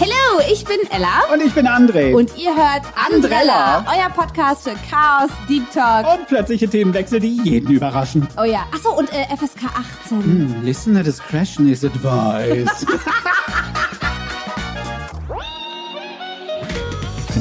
Hallo, ich bin Ella. Und ich bin André. Und ihr hört Andrella, euer Podcast für Chaos, Deep Talk. Und plötzliche Themenwechsel, die jeden überraschen. Oh ja. Achso, und äh, FSK 18. Hm, Listener discretion is advised.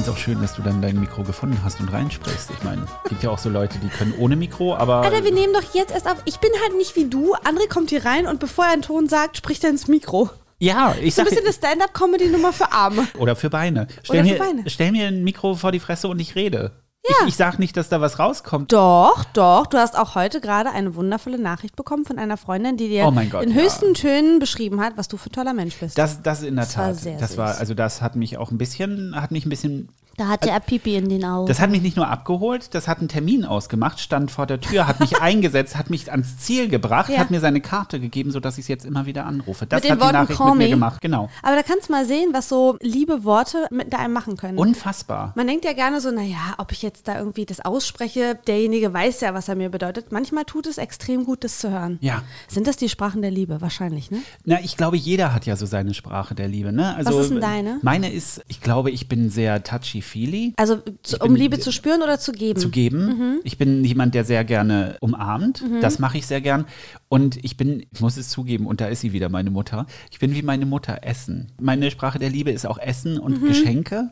finde es auch schön, dass du dann dein Mikro gefunden hast und reinsprichst. Ich meine, es gibt ja auch so Leute, die können ohne Mikro, aber Alter, wir nehmen doch jetzt erst auf. Ich bin halt nicht wie du. André kommt hier rein und bevor er einen Ton sagt, spricht er ins Mikro. ja, ich So ein sag bisschen eine Stand-up-Comedy-Nummer für Arme. oder für Beine. Stell, Oder für mir, Beine. stell mir ein Mikro vor die Fresse und ich rede. Ja. Ich, ich sag nicht, dass da was rauskommt. Doch, doch. Du hast auch heute gerade eine wundervolle Nachricht bekommen von einer Freundin, die dir Oh Gott, in ja. höchsten Tönen beschrieben hat, was du für ein toller Mensch bist. Das, das in der Das war Tat. sehr das war, süß. also das hat mich auch ein bisschen, hat mich ein bisschen da hatte er Pipi in den Augen. Das hat mich nicht nur abgeholt, das hat einen Termin ausgemacht, stand vor der Tür, hat mich eingesetzt, hat mich ans Ziel gebracht, Ja. hat mir seine Karte gegeben, sodass ich es jetzt immer wieder anrufe. Das Mit den hat die Worten Nachricht mit mir gemacht. Genau. Aber da kannst du mal sehen, was so liebe Worte mit einem machen können. Unfassbar. Man denkt ja gerne so, naja, ob ich jetzt da irgendwie das ausspreche, derjenige weiß ja, was er mir bedeutet. Manchmal tut es extrem gut, das zu hören. Ja. Sind das die Sprachen der Liebe? Wahrscheinlich, ne? Na, ich glaube, jeder hat ja so seine Sprache der Liebe. Ne? Also, Was ist denn deine? Meine ist, ich glaube, ich bin sehr touchy-feely. Also zu, um bin- Liebe zu spüren oder zu geben? zu geben. Mhm. Ich bin jemand, der sehr gerne umarmt. Das mache ich sehr gern. Und ich bin, ich muss es zugeben, und da ist sie wieder, meine Mutter. Ich bin wie meine Mutter, Essen. Meine Sprache der Liebe ist auch Essen und Mhm. Geschenke.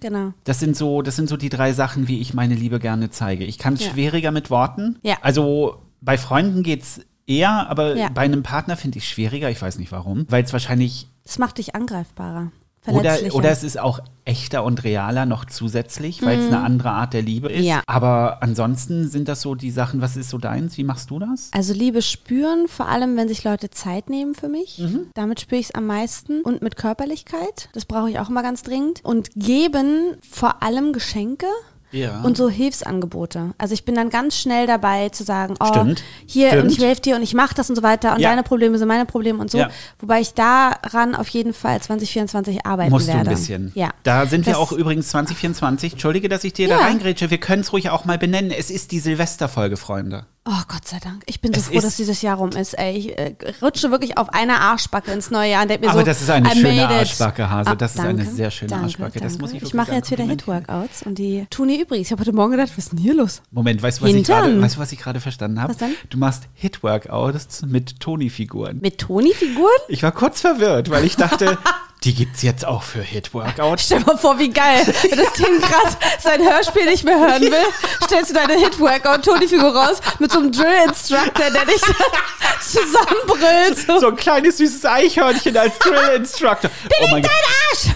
Genau. Das sind so, das sind so die drei Sachen, wie ich meine Liebe gerne zeige. Ich kann es Ja. schwieriger mit Worten. Ja. Also bei Freunden geht's eher, aber Ja. bei einem Partner finde ich es schwieriger. Ich weiß nicht warum, weil es wahrscheinlich Das macht dich angreifbarer. Oder, oder es ist auch echter und realer noch zusätzlich, weil es eine andere Art der Liebe ist. Mhm. Ja. Aber ansonsten sind das so die Sachen, was ist so deins? Wie machst du das? Also Liebe spüren, vor allem wenn sich Leute Zeit nehmen für mich. Mhm. Damit spüre ich es am meisten. Und mit Körperlichkeit, das brauche ich auch immer ganz dringend. Und geben vor allem Geschenke. Ja. Und so Hilfsangebote. Also ich bin dann ganz schnell dabei zu sagen, oh, Stimmt. hier Stimmt. und ich helfe dir und ich mache das und so weiter und Ja. deine Probleme sind meine Probleme und so. Ja. Wobei ich daran auf jeden Fall 2024 arbeiten Musst du werde. ein bisschen. Ja. Da sind wir Das- auch übrigens 2024. Entschuldige, dass ich dir da reingrätsche. Wir können es ruhig auch mal benennen. Es ist die Silvesterfolge, Freunde. Oh Gott sei Dank. Ich bin so Es froh, dass dieses Jahr rum ist. Ey, ich äh, rutsche wirklich auf einer Arschbacke ins neue Jahr und mir Aber so, das ist eine I schöne. Arschbacke, Hase. Ah, Das ist eine danke, sehr schöne danke, Arschbacke. Das danke. muss ich Ich mache jetzt wieder. Hit-Workouts und die tun ihr übrigens. Ich habe heute Morgen gedacht, was ist denn hier los? Moment, weißt du, was ich gerade, weißt du, was ich gerade verstanden habe? Was denn? Du machst Hit-Workouts mit Toni-Figuren. Mit Toni-Figuren? Ich war kurz verwirrt, weil ich dachte, die gibt's jetzt auch für Hit-Workouts. Stell mal vor, wie geil. Wenn das Kind gerade sein Hörspiel nicht mehr hören will, stellst du deine Hit-Workout-Toni-Figur raus mit so einem Drill-Instructor, der dich zusammenbrüllt. So. So ein kleines süßes Eichhörnchen als Drill-Instructor. Oh mein Gott.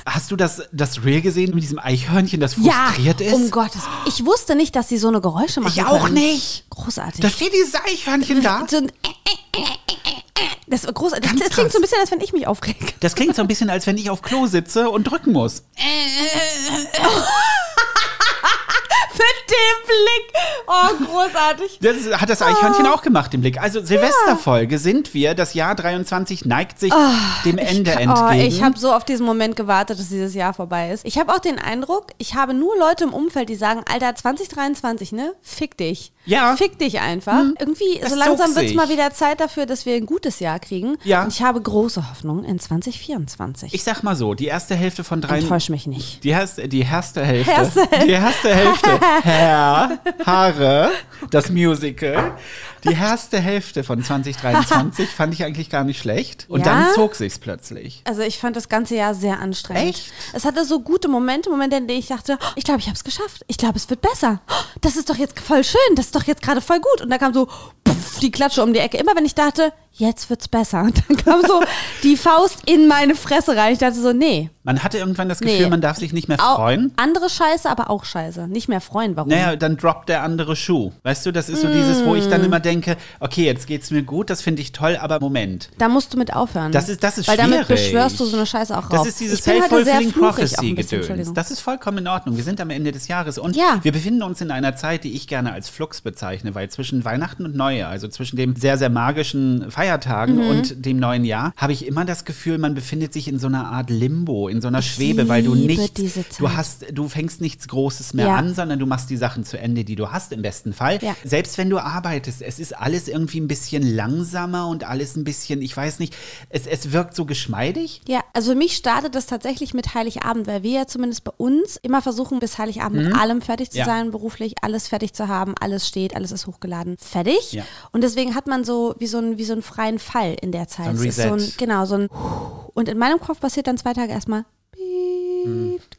Hast du das, das Reel gesehen mit diesem Eichhörnchen, das Ja, frustriert ist? um Gottes Ich wusste nicht, dass sie so eine Geräusche machen Ich auch können. nicht. Großartig. Da steht dieses Eichhörnchen da. So ein das. Ganz Das, das klingt so ein bisschen, als wenn ich mich aufrege. Das klingt so ein bisschen, als wenn ich auf Klo sitze und drücken muss. Mit dem Blick. Oh, großartig. Das hat das Eichhörnchen auch gemacht, den Blick. Also Silvesterfolge sind wir. Das Jahr 23 neigt sich dem Ende Oh, entgegen. ich habe so auf diesen Moment gewartet, dass dieses Jahr vorbei ist. Ich habe auch den Eindruck, ich habe nur Leute im Umfeld, die sagen, Alter, 2023, ne? Fick dich. Ja. Fick dich einfach. Irgendwie, Das so langsam wird es mal wieder Zeit dafür, dass wir ein gutes Jahr kriegen. Ja. Und ich habe große Hoffnung in 2024. ich sag mal so, die erste Hälfte von drei. Enttäusch mich nicht. Die erste, die erste Hälfte. Erste Hälfte. Die erste Hälfte. Herr, Haare, das Musical. Die erste Hälfte von 2023 fand ich eigentlich gar nicht schlecht. Und Ja? dann zog sich's plötzlich. Also ich fand das ganze Jahr sehr anstrengend. Echt? Es hatte so gute Momente, Momente, in denen ich dachte, oh, ich glaube, ich habe es geschafft. Ich glaube, es wird besser. Oh, Das ist doch jetzt voll schön. Das ist doch jetzt gerade voll gut. Und dann kam so puff, die Klatsche um die Ecke. Immer wenn ich dachte, jetzt wird's besser. Und dann kam so die Faust in meine Fresse rein. Ich dachte so, nee. Man hatte irgendwann das Gefühl, Nee. man darf sich nicht mehr Au- freuen. Andere Scheiße, aber auch Scheiße. Nicht mehr freuen. Warum? Naja, dann droppt der andere Schuh. Weißt du, das ist so dieses, wo ich dann immer denke, okay, jetzt geht's mir gut, das finde ich toll, aber Moment. Da musst du mit aufhören. Das ist, das ist Weil damit schwierig. beschwörst du so eine Scheiße auch rauf. Das ist dieses Self-Fulfilling fluchig auch Prophecy ein bisschen, Gedöns. Entschuldigung. Das ist vollkommen in Ordnung. Wir sind am Ende des Jahres und Ja. wir befinden uns in einer Zeit, die ich gerne als Flux bezeichne, weil zwischen Weihnachten und Neujahr, also zwischen dem sehr, sehr magischen Feiertagen Mhm. und dem neuen Jahr, habe ich immer das Gefühl, man befindet sich in so einer Art Limbo, in so einer Schwebe, weil du nicht, du hast, du fängst nichts Großes mehr Ja. an, sondern du machst die Sachen zu Ende, die du hast im besten Fall. Ja. Selbst wenn du arbeitest, es ist alles irgendwie ein bisschen langsamer und alles ein bisschen, ich weiß nicht, es, es wirkt so geschmeidig. Ja, also für mich startet das tatsächlich mit Heiligabend, weil wir ja zumindest bei uns immer versuchen, bis Heiligabend mit allem fertig zu Ja. sein, beruflich, alles fertig zu haben, alles steht, alles ist hochgeladen, fertig. Ja. Und deswegen hat man so wie so, ein, wie so einen freien Fall in der Zeit. So ein Es ist so ein, Reset. genau, so ein und in meinem Kopf passiert dann zwei Tage erstmal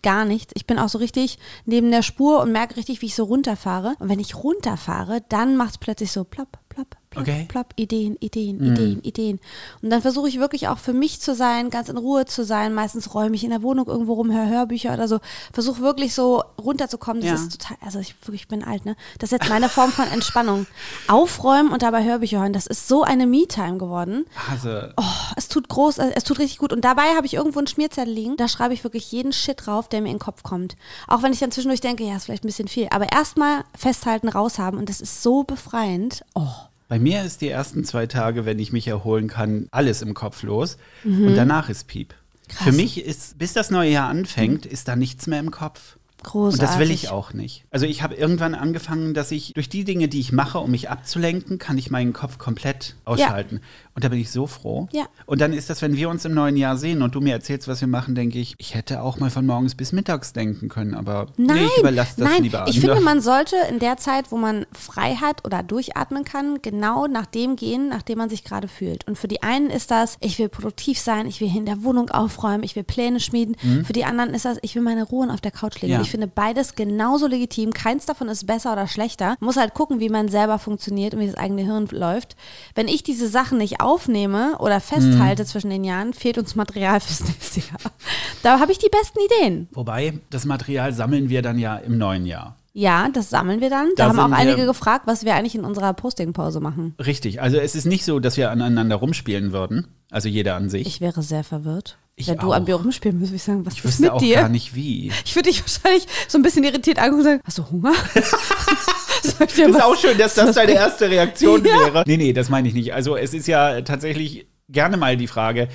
gar nichts. Ich bin auch so richtig neben der Spur und merke richtig, wie ich so runterfahre. Und wenn ich runterfahre, dann macht es plötzlich so plopp, plopp, plopp, Okay. plopp, Ideen, Ideen, Ideen, Ideen. Und dann versuche ich wirklich auch für mich zu sein, ganz in Ruhe zu sein. Meistens räume ich in der Wohnung irgendwo rum, höre Hörbücher oder so. Versuche wirklich so runterzukommen. Das Ja. ist total, also ich wirklich bin alt, ne? Das ist jetzt meine Form von Entspannung. Aufräumen und dabei Hörbücher hören, das ist so eine Me-Time geworden. Also, Oh, es tut groß, äh, es tut richtig gut. Und dabei habe ich irgendwo einen Schmierzettel liegen. Da schreibe ich wirklich jeden Shit drauf, der mir in den Kopf kommt. Auch wenn ich dann zwischendurch denke, ja, ist vielleicht ein bisschen viel. Aber erstmal festhalten, raushaben. Und das ist so befreiend. Oh. Bei mir ist die ersten zwei Tage, wenn ich mich erholen kann, alles im Kopf los. Mhm. Und danach ist Piep. Für mich ist, bis das neue Jahr anfängt, ist da nichts mehr im Kopf. Großartig. Und das will ich auch nicht. Also ich habe irgendwann angefangen, dass ich durch die Dinge, die ich mache, um mich abzulenken, kann ich meinen Kopf komplett ausschalten. Und da bin ich so froh. Ja. Und dann ist das, wenn wir uns im neuen Jahr sehen und du mir erzählst, was wir machen, denke ich, ich hätte auch mal von morgens bis mittags denken können, aber Nein, nee, ich überlasse das nein. lieber ich anderen. finde, man sollte in der Zeit, wo man frei hat oder durchatmen kann, genau nach dem gehen, nach dem man sich gerade fühlt. Und für die einen ist das, ich will produktiv sein, ich will in der Wohnung aufräumen, ich will Pläne schmieden. Für die anderen ist das, ich will meine Ruhe auf der Couch legen. Mhm. Ja. Ich finde beides genauso legitim. Keins davon ist besser oder schlechter. Man muss halt gucken, wie man selber funktioniert und wie das eigene Hirn läuft. Wenn ich diese Sachen nicht aufnehme oder festhalte Mhm. zwischen den Jahren, fehlt uns Material fürs nächste Jahr. Da habe ich die besten Ideen. Wobei, das Material sammeln wir dann ja im neuen Jahr. Ja, das sammeln wir dann. Da, Da haben auch einige gefragt, was wir eigentlich in unserer Postingpause machen. Richtig. Also es ist nicht so, dass wir aneinander rumspielen würden. Also jeder an sich. Ich wäre sehr verwirrt. Ich Wenn du auch. an mir rumspielen müsstest, würde ich sagen, was Ich ist wüsste mit auch dir? gar nicht wie. Ich würde dich wahrscheinlich so ein bisschen irritiert angucken und sagen, hast du Hunger? Ich dir ist auch schön, dass das deine erste Reaktion wäre. Nee, nee, das meine ich nicht. Also es ist ja tatsächlich gerne mal die Frage,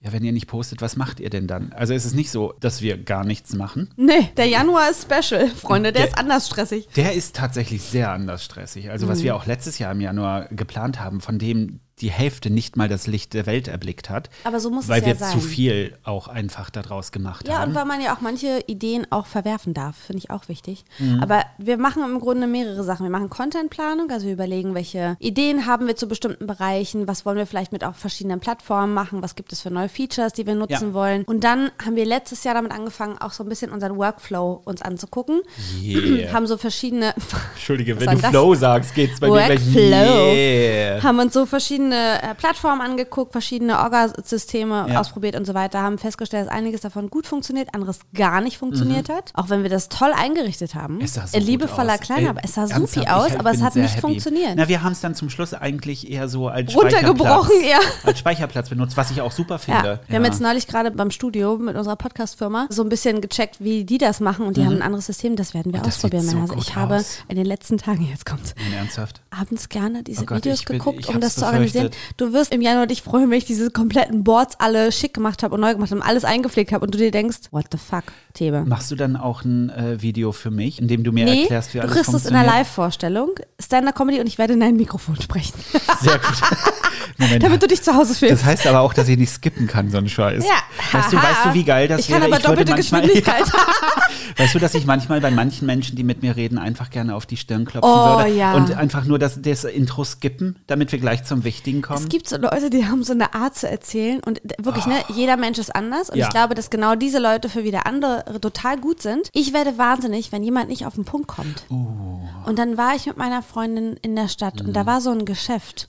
ja, wenn ihr nicht postet, was macht ihr denn dann? Also es ist nicht so, dass wir gar nichts machen. Nee, der Januar ist special, Freunde. Der, Der- ist anders stressig. Der ist tatsächlich sehr anders stressig. Also Mhm. was wir auch letztes Jahr im Januar geplant haben, von dem die Hälfte nicht mal das Licht der Welt erblickt hat. Aber so muss es weil ja wir sein. zu viel auch einfach daraus gemacht Ja, haben. und weil man ja auch manche Ideen auch verwerfen darf, finde ich auch wichtig. Mhm. Aber wir machen im Grunde mehrere Sachen. Wir machen Contentplanung, also wir überlegen, welche Ideen haben wir zu bestimmten Bereichen, was wollen wir vielleicht mit auch verschiedenen Plattformen machen, was gibt es für neue Features, die wir nutzen Ja. wollen. Und dann haben wir letztes Jahr damit angefangen, auch so ein bisschen unseren Workflow uns anzugucken. Yeah. Haben so verschiedene Entschuldige, wenn du das? Flow sagst, geht's bei mir gleich. Workflow. Yeah. haben uns so verschiedene äh, Plattformen angeguckt, verschiedene Orga-Systeme Ja. ausprobiert und so weiter, haben festgestellt, dass einiges davon gut funktioniert, anderes gar nicht Mhm. funktioniert hat. Auch wenn wir das toll eingerichtet haben. Es sah so liebevoller aus. Kleiner, aber es sah supi aus, halt aber es hat nicht happy. funktioniert. Na, wir haben es dann zum Schluss eigentlich eher so als Runtergebrochen, Speicherplatz, ja. als Speicherplatz benutzt, was ich auch super finde. Ja, wir haben jetzt neulich gerade beim Studio mit unserer Podcast-Firma so ein bisschen gecheckt, wie die das machen und die haben ein anderes System, das werden wir Und Mhm. ausprobieren. so also ich gut habe aus. in den letzten Tagen, jetzt kommt's, Nein, ernsthaft. abends gerne diese Oh Gott, Videos bin- geguckt, um das zu organisieren. Befürchtet. Du wirst im Januar dich freuen, wenn ich diese kompletten Boards alle schick gemacht habe und neu gemacht habe und alles eingepflegt habe und du dir denkst, what the fuck, Thebe. Machst du dann auch ein äh, Video für mich, in dem du mir Nee, erklärst, wie du alles kriegst es in funktioniert? einer Live-Vorstellung, Stand-Up-Comedy und ich werde in dein Mikrofon sprechen, Sehr gut. Moment. damit du dich zu Hause fühlst. das heißt aber auch, dass ich nicht skippen kann, so ein Scheiß. Ja. Weißt du, weißt du, wie geil das ich kann wäre? aber würde doppelte manchmal, Geschwindigkeit. Weißt du, dass ich manchmal bei manchen Menschen, die mit mir reden, einfach gerne auf die Stirn klopfen Oh, würde ja. und einfach nur das, das Intro skippen, damit wir gleich zum Wichtigen kommen? Es gibt so Leute, die haben so eine Art zu erzählen und wirklich, ne, jeder Mensch ist anders und Ja. ich glaube, dass genau diese Leute für wieder andere total gut sind. Ich werde wahnsinnig, wenn jemand nicht auf den Punkt kommt. Oh. Und dann war ich mit meiner Freundin in der Stadt und da war so ein Geschäft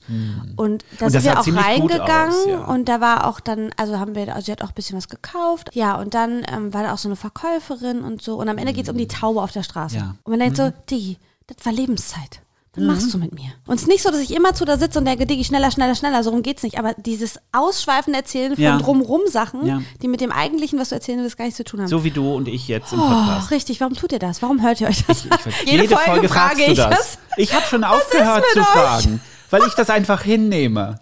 und da sind wir auch reingegangen aus, ja. und da war auch dann, also haben wir, also sie hat auch ein bisschen was gekauft. Ja, und dann ähm, war da auch so eine Verkäuferin und so und am Ende geht es um die Taube auf der Straße. Ja. Und man denkt so, Digi, das war Lebenszeit. Was machst du mit mir? Und es ist nicht so, dass ich immer zu da sitze und denke, Digi, schneller, schneller, schneller, so rum geht's nicht. Aber dieses ausschweifende Erzählen von Ja. drumrum Sachen, Ja. die mit dem eigentlichen, was du erzählen willst, gar nichts zu tun haben. So wie du und ich jetzt im oh, Podcast. richtig, warum tut ihr das? Warum hört ihr euch das? Ich, jede, Folge, fragst du das. Ich habe schon aufgehört zu euch? fragen. Weil ich das einfach hinnehme.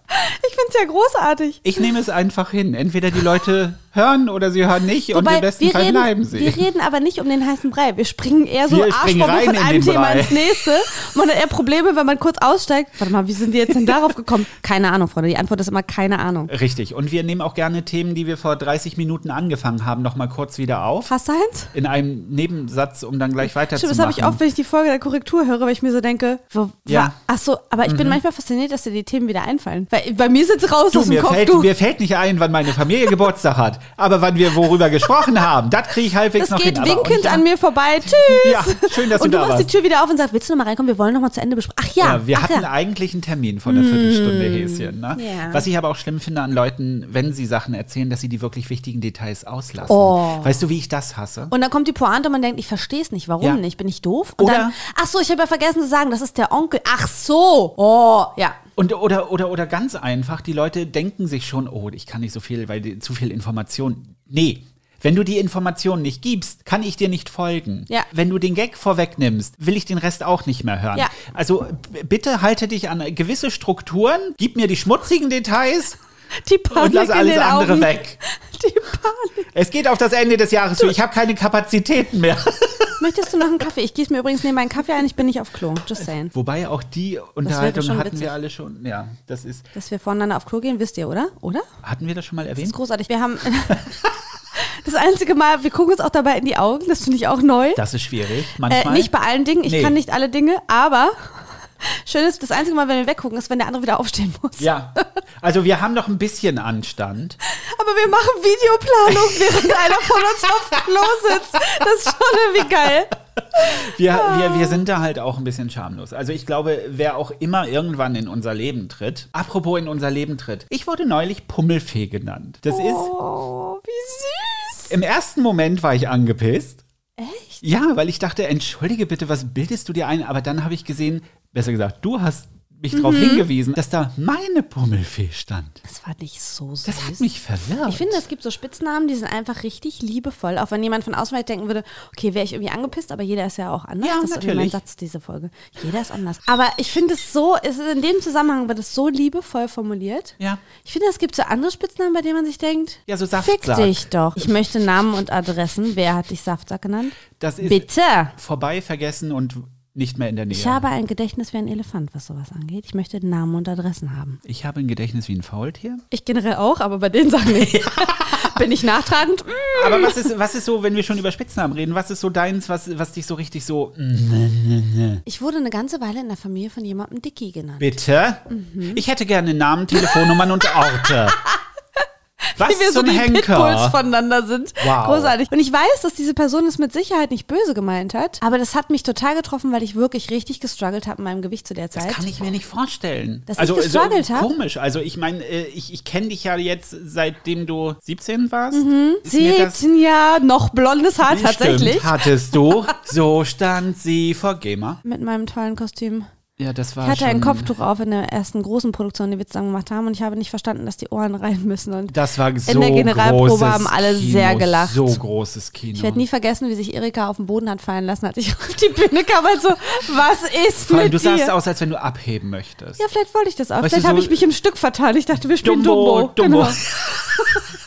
Ich finde es ja großartig. Ich nehme es einfach hin. Entweder die Leute hören oder sie hören nicht und Wobei, im besten wir Fall reden, bleiben sie. Wir reden aber nicht um den heißen Brei. Wir springen eher so Wir Arschbombe von in einem Thema Brei. ins nächste. Man hat eher Probleme, wenn man kurz aussteigt. Warte mal, wie sind die jetzt denn darauf gekommen? Keine Ahnung, Freunde. Die Antwort ist immer keine Ahnung. Richtig. Und wir nehmen auch gerne Themen, die wir vor 30 Minuten angefangen haben, nochmal kurz wieder auf. Hast du eins? In einem Nebensatz, um dann gleich Stimmt, weiterzumachen. das habe ich oft, wenn ich die Folge der Korrektur höre, weil ich mir so denke, wo, Ja. ach so, aber ich Mhm. bin manchmal fasziniert, dass dir die Themen wieder einfallen. Weil bei mir sind sie raus Du, aus dem mir Kopf. fällt, du. mir fällt nicht ein, wann meine Familie Geburtstag hat. Aber wann wir worüber gesprochen haben, das kriege ich halbwegs das noch geht hin. Aber winkend euch- an mir vorbei. Tschüss. Ja, schön, dass und du du da machst die. Tür wieder auf und sagst, willst du noch mal reinkommen? Wir wollen noch mal zu Ende besprechen. Ach ja, Ja, wir ach hatten ja. eigentlich einen Termin von einer Viertelstunde, Häschen. Ne? Ja. Was ich aber auch schlimm finde an Leuten, wenn sie Sachen erzählen, dass sie die wirklich wichtigen Details auslassen. Oh. Weißt du, wie ich das hasse? Und dann kommt die Pointe und man denkt, ich verstehe es nicht. Warum Ja. nicht? Bin ich doof? Und Oder- dann, ach so, ich habe ja vergessen zu sagen, das ist der Onkel. Ach so. Oh, ja. Und, oder, oder, oder ganz einfach, die Leute denken sich schon, oh, ich kann nicht so viel, weil die, zu viel Information. Nee. Wenn du die Information nicht gibst, kann ich dir nicht folgen. Ja. Wenn du den Gag vorwegnimmst, will ich den Rest auch nicht mehr hören. Ja. Also bitte halte dich an gewisse Strukturen, gib mir die schmutzigen Details Die Panik und lass alles andere Augen. weg. Die Panik. Es geht auf das Ende des Jahres zu. Ich habe keine Kapazitäten mehr. Möchtest du noch einen Kaffee? Ich gieße mir übrigens neben meinen Kaffee ein. Ich bin nicht auf Klo. Just saying. Wobei auch die Unterhaltung hatten witzig. wir alle schon. Ja, das ist. Dass wir voneinander auf Klo gehen, wisst ihr, oder? Oder? Hatten wir das schon mal Das ist erwähnt? großartig. Wir haben das einzige Mal, wir gucken uns auch dabei in die Augen. Das finde ich auch neu. Das ist schwierig. Äh, Manchmal. nicht bei allen Dingen. Ich Nee. kann nicht alle Dinge, aber schön ist, das einzige Mal, wenn wir weggucken, ist, wenn der andere wieder aufstehen muss. Ja, also wir haben noch ein bisschen Anstand. Aber wir machen Videoplanung, während einer von uns auf Klo sitzt. Das ist schon irgendwie geil. Wir, Ah. wir, wir sind da halt auch ein bisschen schamlos. Also ich glaube, wer auch immer irgendwann in unser Leben tritt, apropos in unser Leben tritt, ich wurde neulich Pummelfee genannt. Das ist, Oh, wie süß. im ersten Moment war ich angepisst. Echt? Ja, weil ich dachte, entschuldige bitte, was bildest du dir ein? Aber dann habe ich gesehen, besser gesagt, du hast mich darauf Mhm. hingewiesen, dass da meine Pummelfee stand. Das war nicht so süß. Das hat mich verwirrt. Ich finde, es gibt so Spitznamen, die sind einfach richtig liebevoll. Auch wenn jemand von außen vielleicht denken würde, okay, wäre ich irgendwie angepisst, aber jeder ist ja auch anders. Ja, das ist irgendwie mein natürlich. Satz, diese Folge. Jeder ist anders. Aber ich finde es so, es ist in dem Zusammenhang wird es so liebevoll formuliert. Ja. Ich finde, es gibt so andere Spitznamen, bei denen man sich denkt, Ja, so fick Saftsack. dich doch. Ich möchte Namen und Adressen. Wer hat dich Saftsack genannt? Das ist Bitte. vorbei, vergessen und nicht mehr in der Nähe. Ich habe ein Gedächtnis wie ein Elefant, was sowas angeht. Ich möchte Namen und Adressen haben. ich habe ein Gedächtnis wie ein Faultier. Ich generell auch, aber bei den Sachen nicht. Bin ich nachtragend? Aber was ist, was ist so, wenn wir schon über Spitznamen reden, was ist so deins, was, was dich so richtig so. Ich wurde eine ganze Weile in der Familie von jemandem Dicky genannt. Bitte? Mhm. Ich hätte gerne Namen, Telefonnummern und Orte. Was Wie wir so die Pitbulls Henker? voneinander sind. Wow. Großartig. Und ich weiß, dass diese Person es mit Sicherheit nicht böse gemeint hat, aber das hat mich total getroffen, weil ich wirklich richtig gestruggelt habe mit meinem Gewicht zu der Zeit. Das kann ich mir nicht vorstellen. Dass ich also, gestruggelt hab? Komisch. Also ich meine, äh, ich, ich kenne dich ja jetzt, seitdem du 17 warst. Das- 17 Jahre, noch blondes Haar Stimmt, tatsächlich. hattest du. So stand sie vor Gamer. Mit meinem tollen Kostüm. Ja, das war Ich hatte ein Kopftuch auf in der ersten großen Produktion, die wir zusammen gemacht haben und ich habe nicht verstanden, dass die Ohren rein müssen. Und Das war so in der Generalprobe haben alle Kino, sehr gelacht. So großes Kino. ich werde nie vergessen, wie sich Erika auf den Boden hat fallen lassen, als ich auf die Bühne kam. Also, was ist Vor allem, mit du dir? sahst aus, als wenn du abheben möchtest. Ja, vielleicht wollte ich das auch. Weißt vielleicht du, habe so- ich mich im Stück vertan. Ich dachte, wir spielen Dumbo, Dumbo. Dumbo. Genau.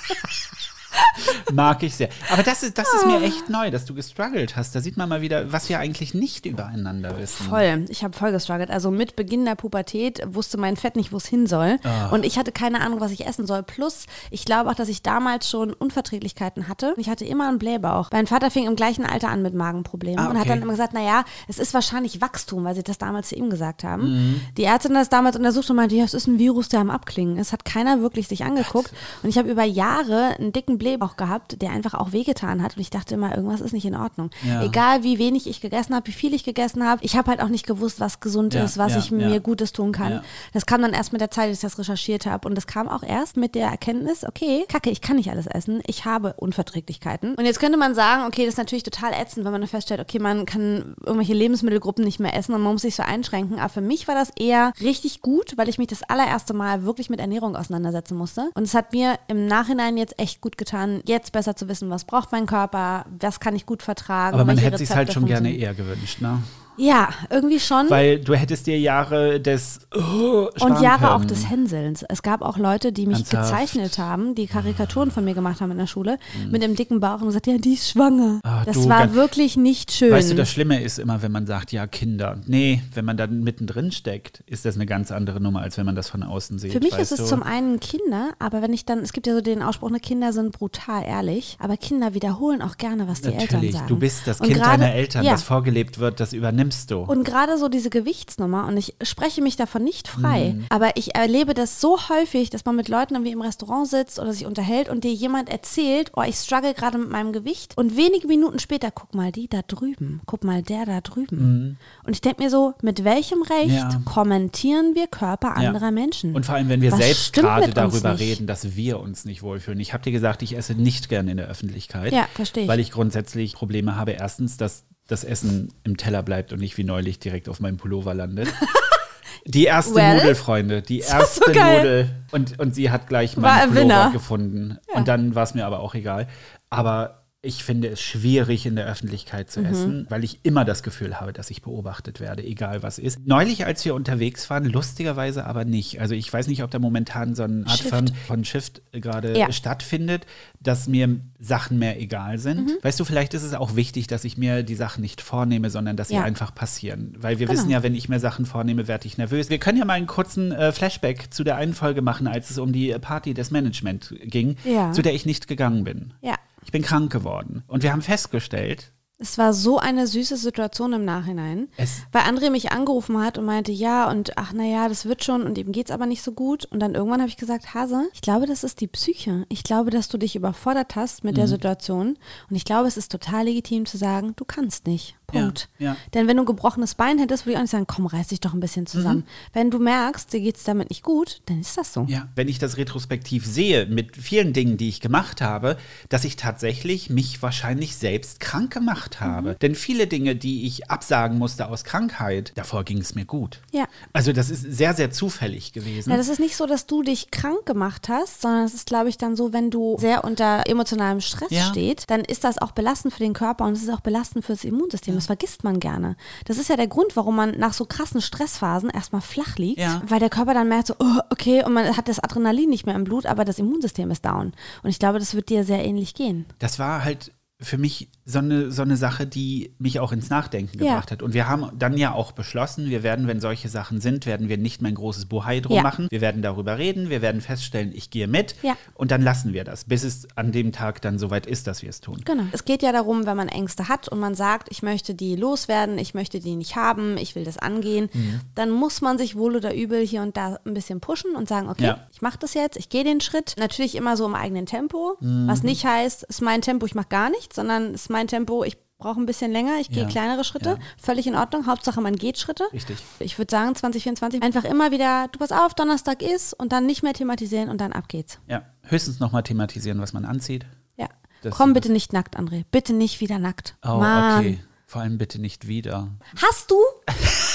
Mag ich sehr. Aber das ist, das ist Ah. mir echt neu, dass du gestruggelt hast. Da sieht man mal wieder, was wir eigentlich nicht übereinander wissen. Voll. Ich habe voll gestruggelt. Also mit Beginn der Pubertät wusste mein Fett nicht, wo es hin soll. Ah. Und ich hatte keine Ahnung, was ich essen soll. Plus, ich glaube auch, dass ich damals schon Unverträglichkeiten hatte. Ich hatte immer einen Blähbauch. Mein Vater fing im gleichen Alter an mit Magenproblemen Ah, und hat okay. dann immer gesagt, naja, es ist wahrscheinlich Wachstum, weil sie das damals zu ihm gesagt haben. Mhm. Die Ärztin hat das damals untersucht und meinte, ja, es ist ein Virus, der am Abklingen ist. Hat keiner wirklich sich angeguckt. Und ich habe über Jahre einen dicken Blähbauch gehabt, der einfach auch wehgetan hat. Und ich dachte immer, irgendwas ist nicht in Ordnung. Ja. Egal wie wenig ich gegessen habe, wie viel ich gegessen habe, ich habe halt auch nicht gewusst, was gesund Ja, ist, was ja, ich mir Gutes tun kann. Das kam dann erst mit der Zeit, dass ich das recherchiert habe. Und das kam auch erst mit der Erkenntnis, okay, kacke, ich kann nicht alles essen. Ich habe Unverträglichkeiten. Und jetzt könnte man sagen, okay, das ist natürlich total ätzend, wenn man dann feststellt, okay, man kann irgendwelche Lebensmittelgruppen nicht mehr essen und man muss sich so einschränken. Aber für mich war das eher richtig gut, weil ich mich das allererste Mal wirklich mit Ernährung auseinandersetzen musste. Und es hat mir im Nachhinein jetzt echt gut getan, jetzt besser zu wissen, was braucht mein Körper, was kann ich gut vertragen. Aber man hätte sich halt schon gerne eher gewünscht, ne? Ja, irgendwie schon. Weil du hättest dir Jahre des oh, und Jahre können. auch des Hänselns. Es gab auch Leute, die mich Ernsthaft? gezeichnet haben, die Karikaturen von mir gemacht haben in der Schule, mit einem dicken Bauch und gesagt, ja, die ist schwanger. Ah, das du, war ganz- wirklich nicht schön. Weißt du, das Schlimme ist immer, wenn man sagt, ja, Kinder. Nee, wenn man dann mittendrin steckt, ist das eine ganz andere Nummer, als wenn man das von außen sieht. Für mich ist es du? zum einen Kinder, aber wenn ich dann, es gibt ja so den Ausspruch, ne, Kinder sind brutal ehrlich, aber Kinder wiederholen auch gerne, was die Eltern Natürlich, sagen. du bist das Und Kind gerade- deiner Eltern, ja. was vorgelebt wird, das übernimmst du. Und gerade so diese Gewichtsnummer, und ich spreche mich davon nicht frei, Mhm. aber ich erlebe das so häufig, dass man mit Leuten irgendwie im Restaurant sitzt oder sich unterhält und dir jemand erzählt, oh, ich struggle gerade mit meinem Gewicht. Und wenige Minuten später, guck mal die da drüben, guck mal der da drüben. Und ich denke mir so, mit welchem Recht Mhm. Ja. kommentieren wir Körper Ja. anderer Menschen? Und vor allem, wenn wir Was selbst gerade darüber nicht? reden, dass wir uns nicht wohlfühlen. Ich habe dir gesagt, ich esse nicht gerne in der Öffentlichkeit. Ja, verstehe ich. Weil ich grundsätzlich Probleme habe. Erstens, dass das Essen im Teller bleibt und nicht wie neulich direkt auf meinem Pullover landet. Die erste Well, Nudel, Freunde. Die so erste geil. Nudel. Und, und sie hat gleich War meinen ein Pullover Winner. gefunden. Und dann war es mir aber auch egal. Aber ich finde es schwierig, in der Öffentlichkeit Mhm. zu essen, weil ich immer das Gefühl habe, dass ich beobachtet werde, egal was ist. Neulich, als wir unterwegs waren, lustigerweise aber nicht. Also ich weiß nicht, ob da momentan so eine Art Shift. von, von Shift gerade Ja. stattfindet, dass mir Sachen mehr egal sind. Mhm. Weißt du, vielleicht ist es auch wichtig, dass ich mir die Sachen nicht vornehme, sondern dass sie Ja. einfach passieren. Weil wir Genau. wissen ja, wenn ich mir Sachen vornehme, werde ich nervös. Wir können ja mal einen kurzen äh, Flashback zu der einen Folge machen, als es um die Party des Management ging, Ja. zu der ich nicht gegangen bin. ja. Ich bin krank geworden. Und wir haben festgestellt, Es war so eine süße Situation im Nachhinein, Es- weil André mich angerufen hat und meinte, ja, und ach naja, das wird schon und ihm geht's aber nicht so gut. Und dann irgendwann habe ich gesagt, Hase, ich glaube, das ist die Psyche. Ich glaube, dass du dich überfordert hast mit der Mhm. Situation. Und ich glaube, es ist total legitim zu sagen, du kannst nicht. Punkt. Ja, ja. Denn wenn du ein gebrochenes Bein hättest, würde ich auch nicht sagen, komm, reiß dich doch ein bisschen zusammen. Wenn du merkst, dir geht's damit nicht gut, dann ist das so. ja, wenn ich das retrospektiv sehe, mit vielen Dingen, die ich gemacht habe, dass ich tatsächlich mich wahrscheinlich selbst krank gemacht habe. Denn viele Dinge, die ich absagen musste aus Krankheit, davor ging es mir gut. Ja. Also das ist sehr, sehr zufällig gewesen. Ja, das ist nicht so, dass du dich krank gemacht hast, sondern es ist, glaube ich, dann so, wenn du sehr unter emotionalem Stress Ja. steht, dann ist das auch belastend für den Körper und es ist auch belastend für das Immunsystem. Das vergisst man gerne. Das ist ja der Grund, warum man nach so krassen Stressphasen erstmal flach liegt, Ja. weil der Körper dann merkt so, oh, okay, und man hat das Adrenalin nicht mehr im Blut, aber das Immunsystem ist down. Und ich glaube, das wird dir sehr ähnlich gehen. das war halt für mich so eine, so eine Sache, die mich auch ins Nachdenken Ja. gebracht hat. Und wir haben dann ja auch beschlossen, wir werden, wenn solche Sachen sind, werden wir nicht mehr ein großes Bohai drum Ja. machen. Wir werden darüber reden, wir werden feststellen, ich gehe mit Ja. und dann lassen wir das, bis es an dem Tag dann soweit ist, dass wir es tun. Genau. Es geht ja darum, wenn man Ängste hat und man sagt, ich möchte die loswerden, ich möchte die nicht haben, ich will das angehen, Mhm. dann muss man sich wohl oder übel hier und da ein bisschen pushen und sagen, okay, ich mache das jetzt, ich gehe den Schritt. Natürlich immer so im eigenen Tempo, Mhm. was nicht heißt, ist mein Tempo, ich mache gar nichts, sondern ist mein Tempo, ich brauche ein bisschen länger, ich gehe Ja. kleinere Schritte, Ja. völlig in Ordnung. Hauptsache, man geht Schritte. Richtig. Ich würde sagen, 2024 einfach immer wieder, du pass auf, Donnerstag ist und dann nicht mehr thematisieren und dann ab geht's. Ja, höchstens nochmal thematisieren, was man anzieht. Ja. Das- Komm das- bitte nicht nackt, André. Bitte nicht wieder nackt. Oh, Mann. okay. Vor allem bitte nicht wieder. Hast du?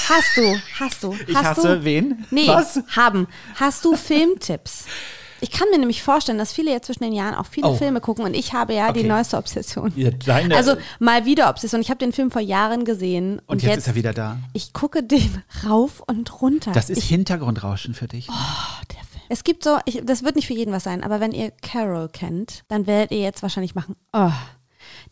Hast du? Hast du? Ich hast hasse du? wen? Nee, Was? haben. Hast du Filmtipps? Ich kann mir nämlich vorstellen, dass viele jetzt zwischen den Jahren auch viele Oh. Filme gucken und ich habe ja die Okay. neueste Obsession. Ja, deine- also mal wieder Obsession. Ich habe den Film vor Jahren gesehen und, Und jetzt, ist er wieder da. Ich gucke den rauf und runter. Das ist ich, Hintergrundrauschen für dich. Oh, der Film. Es gibt so, ich, das wird nicht für jeden was sein, aber wenn ihr Carol kennt, dann werdet ihr jetzt wahrscheinlich machen, oh,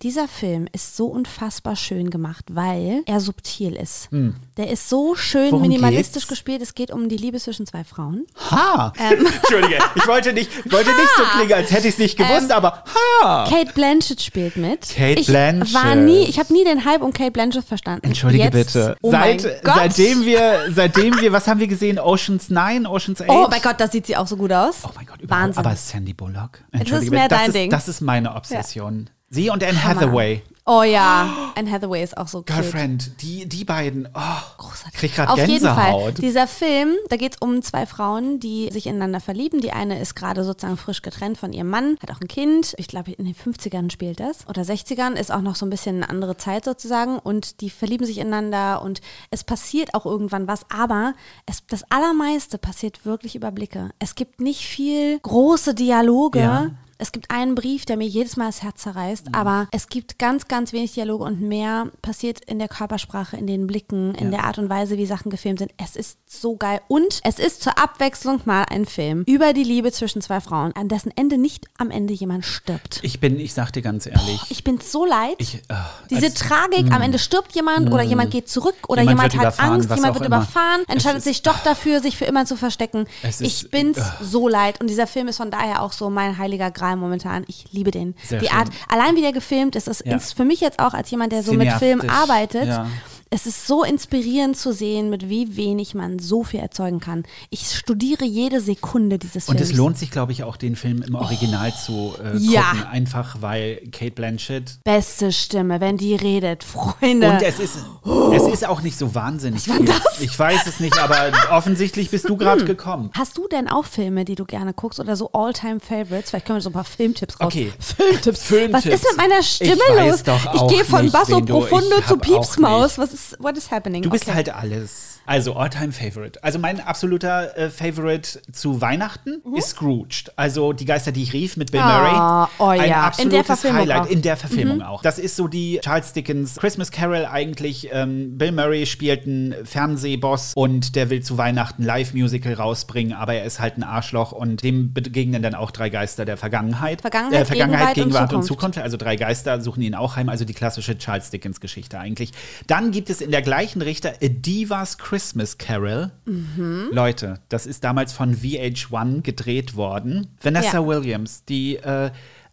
dieser Film ist so unfassbar schön gemacht, weil er subtil ist. Der ist so schön Hm. Worum minimalistisch geht's? gespielt. Es geht um die Liebe zwischen zwei Frauen. Ha! Ähm. Entschuldige, ich wollte nicht, ich wollte nicht so klingen, als hätte ich es nicht gewusst, aber ha! Kate Blanchett spielt mit. Kate ich Blanchett. War nie, ich habe nie den Hype um Kate Blanchett verstanden. Entschuldige Jetzt, bitte. Oh Seit, seitdem wir, seitdem wir, was haben wir gesehen? Oceans 9, Oceans 8? Oh mein Gott, das sieht sie auch so gut aus. Oh mein Gott, überhaupt. Wahnsinn. Aber Sandy Bullock. ist Entschuldige mehr bitte, das dein ist, Ding. Das ist meine Obsession. Sie und Anne Hammer. Hathaway. Oh ja, Anne Hathaway ist auch so cute. Girlfriend, die, die beiden. Oh, Großartig. krieg grad Auf jeden Fall. Gänsehaut. Dieser Film, da geht es um zwei Frauen, die sich ineinander verlieben. Die eine ist gerade sozusagen frisch getrennt von ihrem Mann, hat auch ein Kind. Ich glaube, in den 50ern spielt das. Oder 60ern ist auch noch so ein bisschen eine andere Zeit sozusagen. Und die verlieben sich ineinander und es passiert auch irgendwann was. Aber es, das Allermeiste passiert wirklich über Blicke. Es gibt nicht viel große Dialoge. Ja. Es gibt einen Brief, der mir jedes Mal das Herz zerreißt, mhm. aber es gibt ganz, ganz wenig Dialoge und mehr passiert in der Körpersprache, in den Blicken, in ja. der Art und Weise, wie Sachen gefilmt sind. Es ist so geil. Und es ist zur Abwechslung mal ein Film über die Liebe zwischen zwei Frauen, an dessen Ende nicht am Ende jemand stirbt. Ich bin, ich sag dir ganz ehrlich. Boah, ich bin so leid. Ich, oh, Diese Tragik, mh. am mm. Ende stirbt jemand mh. oder mm. jemand geht zurück oder jemand, jemand hat Angst, jemand wird immer. überfahren, entscheidet sich doch dafür, sich für immer zu verstecken. ich bin's uh. so leid. Und dieser Film ist von daher auch so mein heiliger Gral momentan. Ich liebe den. Sehr die schön. Art, allein wie der gefilmt ist, ist ja. für mich jetzt auch als jemand, der so mit Film arbeitet. Ja es ist so inspirierend zu sehen, mit wie wenig man so viel erzeugen kann. Ich studiere jede Sekunde dieses Films. Und es lohnt sich, glaube ich, auch den Film im Original oh, zu äh, ja. gucken, einfach weil Kate Blanchett. Beste Stimme, wenn die redet, Freunde. Und es ist, oh. es ist auch nicht so wahnsinnig Was. Das? Ich weiß es nicht, aber offensichtlich bist du gerade gekommen. Hast du denn auch Filme, die du gerne guckst oder so All-Time-Favorites? Vielleicht können wir so ein paar Filmtipps raus. Okay. Filmtipps. Filmtipps. Was ist mit meiner Stimme ich los? ich gehe von Basso Profundo zu Piepsmaus. Was ist what is happening? Du bist okay. halt alles. Also, All-Time Favorite. Also, mein absoluter äh, Favorite zu Weihnachten mhm. ist Scrooged. Also, die Geister, die ich rief mit Bill Murray. Oh, oh Ein ja. absolutes Highlight. Auch. In der Verfilmung mhm. auch. Das ist so die Charles Dickens Christmas Carol eigentlich. Ähm, Bill Murray spielt einen Fernsehboss und der will zu Weihnachten Live-Musical rausbringen, aber er ist halt ein Arschloch und dem begegnen dann auch drei Geister der Vergangenheit. Vergangenheit, äh, Vergangenheit Gegenwart, Gegenwart und, Zukunft. und Zukunft. Also drei Geister suchen ihn auch heim. Also die klassische Charles Dickens-Geschichte eigentlich. Dann gibt es in der gleichen Richter A Divas Christmas Carol. Mhm. Leute, das ist damals von VH1 gedreht worden. Vanessa ja. Williams, die äh,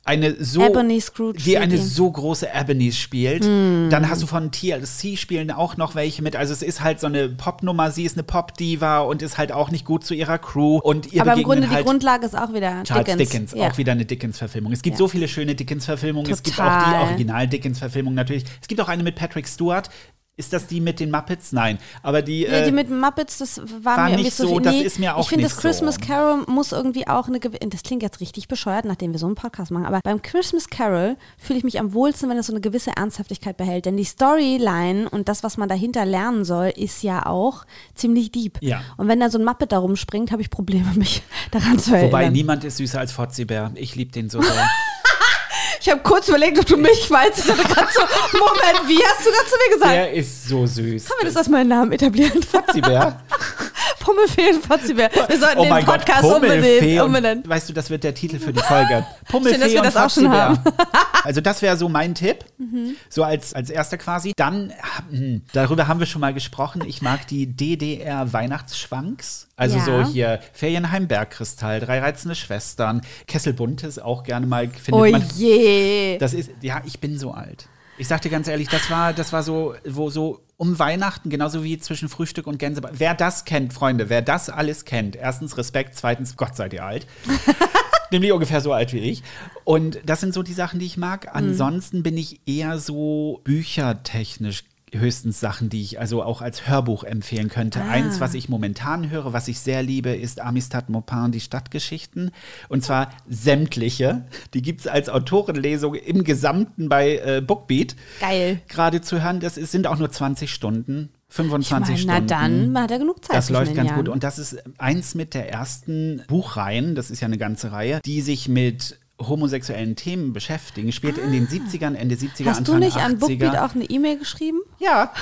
eine so die eine so große Ebony spielt. Mm. Dann hast du von TLC spielen auch noch welche mit. Also es ist halt so eine Popnummer. Sie ist eine Popdiva und ist halt auch nicht gut zu ihrer Crew. Und ihr Aber im Grunde halt die Grundlage ist auch wieder Charles Dickens. Dickens ja. Auch wieder eine Dickens-Verfilmung. Es gibt ja. so viele schöne Dickens-Verfilmungen. Es gibt auch die Original-Dickens-Verfilmung natürlich. Es gibt auch eine mit Patrick Stewart. Ist das die mit den Muppets? Nein. Aber die. Ja, die äh, mit Muppets, das war, war mir nicht so. Viel, das ist mir auch Ich finde, das Christmas so. Carol muss irgendwie auch eine. Das klingt jetzt richtig bescheuert, nachdem wir so einen Podcast machen. Aber beim Christmas Carol fühle ich mich am wohlsten, wenn es so eine gewisse Ernsthaftigkeit behält. Denn die Storyline und das, was man dahinter lernen soll, ist ja auch ziemlich deep. Ja. Und wenn da so ein Muppet da rumspringt, habe ich Probleme, mich daran zu erinnern. Wobei niemand ist süßer als Fotzibär. Ich liebe den so sehr. Ich habe kurz überlegt, ob du mich meinst. Ich gerade so, Moment, wie hast du das zu mir gesagt? Der ist so süß. Können wir das als meinen Namen etablieren? Fatzibär. Pummelfee und Fatzibär. Wir sollten oh den Podcast Gott, unbedingt, unbedingt. Weißt du, das wird der Titel für die Folge. Pummelfee Schön, dass wir das auch schon haben. also das wäre so mein Tipp. Mhm. So als, als erster quasi. Dann, hm, darüber haben wir schon mal gesprochen. Ich mag die DDR Weihnachtsschwanks. Also ja. so hier Ferienheim Bergkristall, drei reizende Schwestern, Kesselbuntes auch gerne mal findet oh man. je. Das ist ja, ich bin so alt. Ich sag dir ganz ehrlich, das war das war so wo so um Weihnachten genauso wie zwischen Frühstück und Gänsebraten. Wer das kennt, Freunde, wer das alles kennt, erstens Respekt, zweitens Gott seid ihr alt. Nämlich ungefähr so alt wie ich. Und das sind so die Sachen, die ich mag. Mhm. Ansonsten bin ich eher so büchertechnisch höchstens Sachen, die ich also auch als Hörbuch empfehlen könnte. Ah. Eins, was ich momentan höre, was ich sehr liebe, ist Amistad Maupin, die Stadtgeschichten. Und zwar sämtliche. Die gibt es als Autorenlesung im Gesamten bei äh, Bookbeat. Geil. Gerade zu hören. Das ist, sind auch nur 20 Stunden. 25 ich mein, Stunden. Na dann hat er genug Zeit. Das läuft ganz Jahren. gut. Und das ist eins mit der ersten Buchreihen, das ist ja eine ganze Reihe, die sich mit homosexuellen Themen beschäftigen, spielt ah. in den 70ern, Ende 70er, Hast Anfang 80er. Hast du nicht an Bookbeat auch eine E-Mail geschrieben? Ja.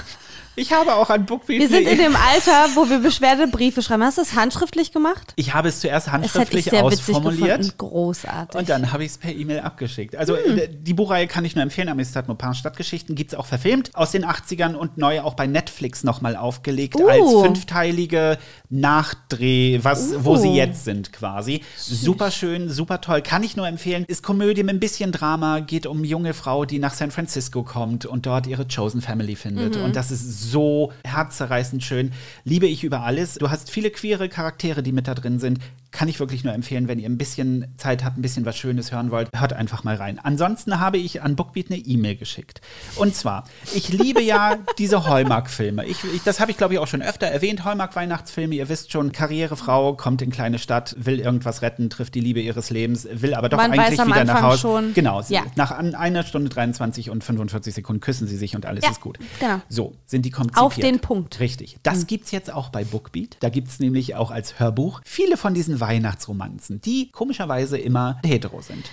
Ich habe auch ein Bookbeat. Wir sind in dem Alter, wo wir Beschwerdebriefe schreiben. Hast du es handschriftlich gemacht? Ich habe es zuerst handschriftlich ausformuliert. Großartig. Und dann habe ich es per E-Mail abgeschickt. Also hm. Äh, die Buchreihe kann ich nur empfehlen. Amistad Maupin Stadtgeschichten gibt es auch verfilmt aus den 80ern und neu auch bei Netflix nochmal aufgelegt uh. als fünfteilige Nachdreh, was, uh. wo sie jetzt sind quasi. Süß. Super schön, super toll. Kann ich nur empfehlen. Ist Komödie mit ein bisschen Drama, geht um junge Frau, die nach San Francisco kommt und dort ihre Chosen Family findet. Mhm. Und das ist so herzzerreißend schön. Liebe ich über alles. Du hast viele queere Charaktere, die mit da drin sind kann ich wirklich nur empfehlen, wenn ihr ein bisschen Zeit habt, ein bisschen was Schönes hören wollt, hört einfach mal rein. Ansonsten habe ich an Bookbeat eine E-Mail geschickt. Und zwar, ich liebe ja diese Hallmark-Filme. Ich, ich, das habe ich, glaube ich, auch schon öfter erwähnt. Hallmark-Weihnachtsfilme, ihr wisst schon, Karrierefrau kommt in kleine Stadt, will irgendwas retten, trifft die Liebe ihres Lebens, will aber doch Man eigentlich wieder nach Hause. Schon. Genau, ja. nach einer Stunde 23 und 45 Sekunden küssen sie sich und alles ja, ist gut. Genau. So, sind die konzipiert. Auf den Punkt. Richtig. Das mhm. gibt es jetzt auch bei Bookbeat. Da gibt es nämlich auch als Hörbuch viele von diesen Weihnachtsromanzen, die komischerweise immer hetero sind.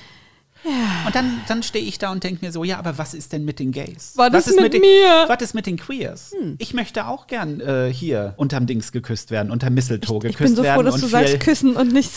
Und dann, dann stehe ich da und denke mir so, ja, aber was ist denn mit den Gays? Was ist mit den, mir? Was ist mit den Queers? Ich möchte auch gern äh, hier unterm Dings geküsst werden, unter Mistletoe geküsst Ich bin so werden. froh, dass und du sagst küssen und nicht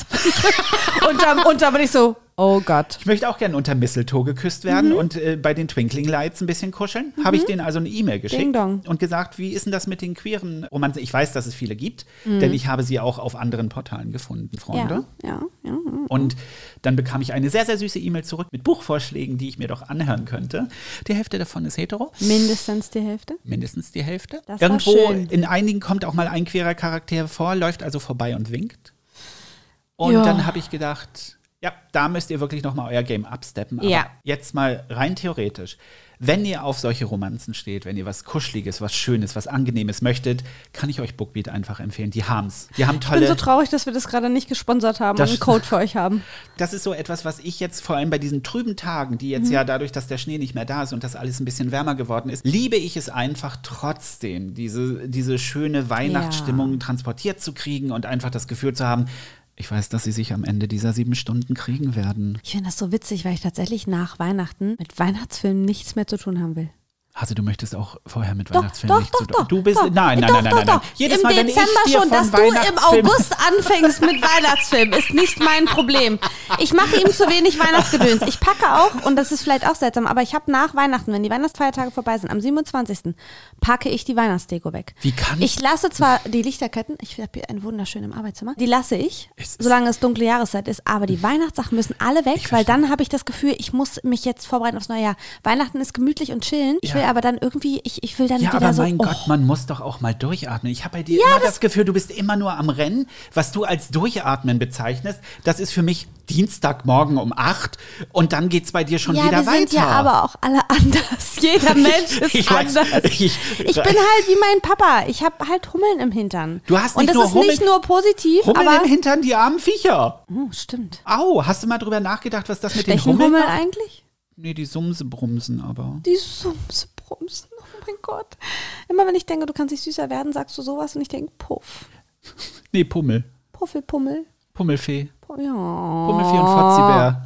und, dann, und ich so, oh Gott. Ich möchte auch gern unter Mistletoe geküsst werden Mhm. und äh, bei den Twinkling Lights ein bisschen kuscheln. Habe ich denen also eine E-Mail geschickt und gesagt, wie ist denn das mit den queeren Romanzen? Ich weiß, dass es viele gibt, Mhm. denn ich habe sie auch auf anderen Portalen gefunden, Freunde. Ja, ja, ja. Und dann bekam ich eine sehr, sehr süße E-Mail zurück mit Buchvorschlägen, die ich mir doch anhören könnte. Die Hälfte davon ist hetero. Mindestens die Hälfte. Mindestens die Hälfte. Das war Irgendwo in einigen kommt auch mal ein queerer Charakter vor, läuft also vorbei und winkt. Und Ja. dann habe ich gedacht, ja, da müsst ihr wirklich nochmal euer Game absteppen. Aber Ja. jetzt mal rein theoretisch. Wenn ihr auf solche Romanzen steht, wenn ihr was Kuscheliges, was Schönes, was Angenehmes möchtet, kann ich euch Bookbeat einfach empfehlen. Die haben's. Die haben Ich bin tolle. so traurig, dass wir das gerade nicht gesponsert haben Das- und einen Code für euch haben. Das ist so etwas, was ich jetzt vor allem bei diesen trüben Tagen, die Mhm. jetzt ja dadurch, dass der Schnee nicht mehr da ist und das alles ein bisschen wärmer geworden ist, liebe ich es einfach trotzdem, diese, diese schöne Weihnachtsstimmung transportiert zu kriegen und einfach das Gefühl zu haben, ich weiß, dass sie sich am Ende dieser sieben Stunden kriegen werden. Ich finde das so witzig, weil ich tatsächlich nach Weihnachten mit Weihnachtsfilmen nichts mehr zu tun haben will. Also du möchtest auch vorher mit Doch, Weihnachtsfilmen doch, nicht doch, zu doch. Du bist doch. nein, nein, doch, nein, nein, doch, nein, nein. Jedes Im Mal, wenn Dezember ich dir schon, dass du im August anfängst mit Weihnachtsfilmen, ist nicht mein Problem. Ich mache ihm zu wenig Weihnachtsgedöns. Ich packe auch, und das ist vielleicht auch seltsam, aber ich habe nach Weihnachten, wenn die Weihnachtsfeiertage vorbei sind, am 27. packe ich die Weihnachtsdeko weg. Wie kann ich lasse zwar die Lichterketten, ich habe hier einen wunderschönen im Arbeitszimmer, die lasse ich, Es solange es dunkle Jahreszeit ist, aber die Weihnachtssachen müssen alle weg, Ich weil dann habe ich das Gefühl, ich muss mich jetzt vorbereiten aufs neue Jahr. Weihnachten ist gemütlich und chillen. Ich Ja. will aber dann irgendwie, ich, ich will dann Ja, wieder aber so. mein oh. Gott, man muss doch auch mal durchatmen. Ich habe bei dir immer das, Gefühl, du bist immer nur am Rennen. Was du als Durchatmen bezeichnest, das ist für mich Dienstagmorgen um 8 und dann geht es bei dir schon ja, wieder wir weiter. sind ja aber auch alle anders. Jeder Mensch ist Ich weiß, anders. ich- Ich, bin halt wie mein Papa. Ich habe halt Hummeln im Hintern. Du hast Und nicht das nur ist Hummeln- nicht nur positiv, Hummeln aber. im Hintern, die armen Viecher. Oh, stimmt. Au, hast du mal drüber nachgedacht, was das mit den Stechen Hummeln Hummel macht? eigentlich? Nee, die Sumse brumsen aber. Die Sumse brumsen. Oh mein Gott. Immer wenn ich denke, du kannst nicht süßer werden, sagst du sowas und ich denke, puff. Nee, Pummel. Puffelpummel. Pummelfee. Pu- Ja. Pummelfee und Fotzibär.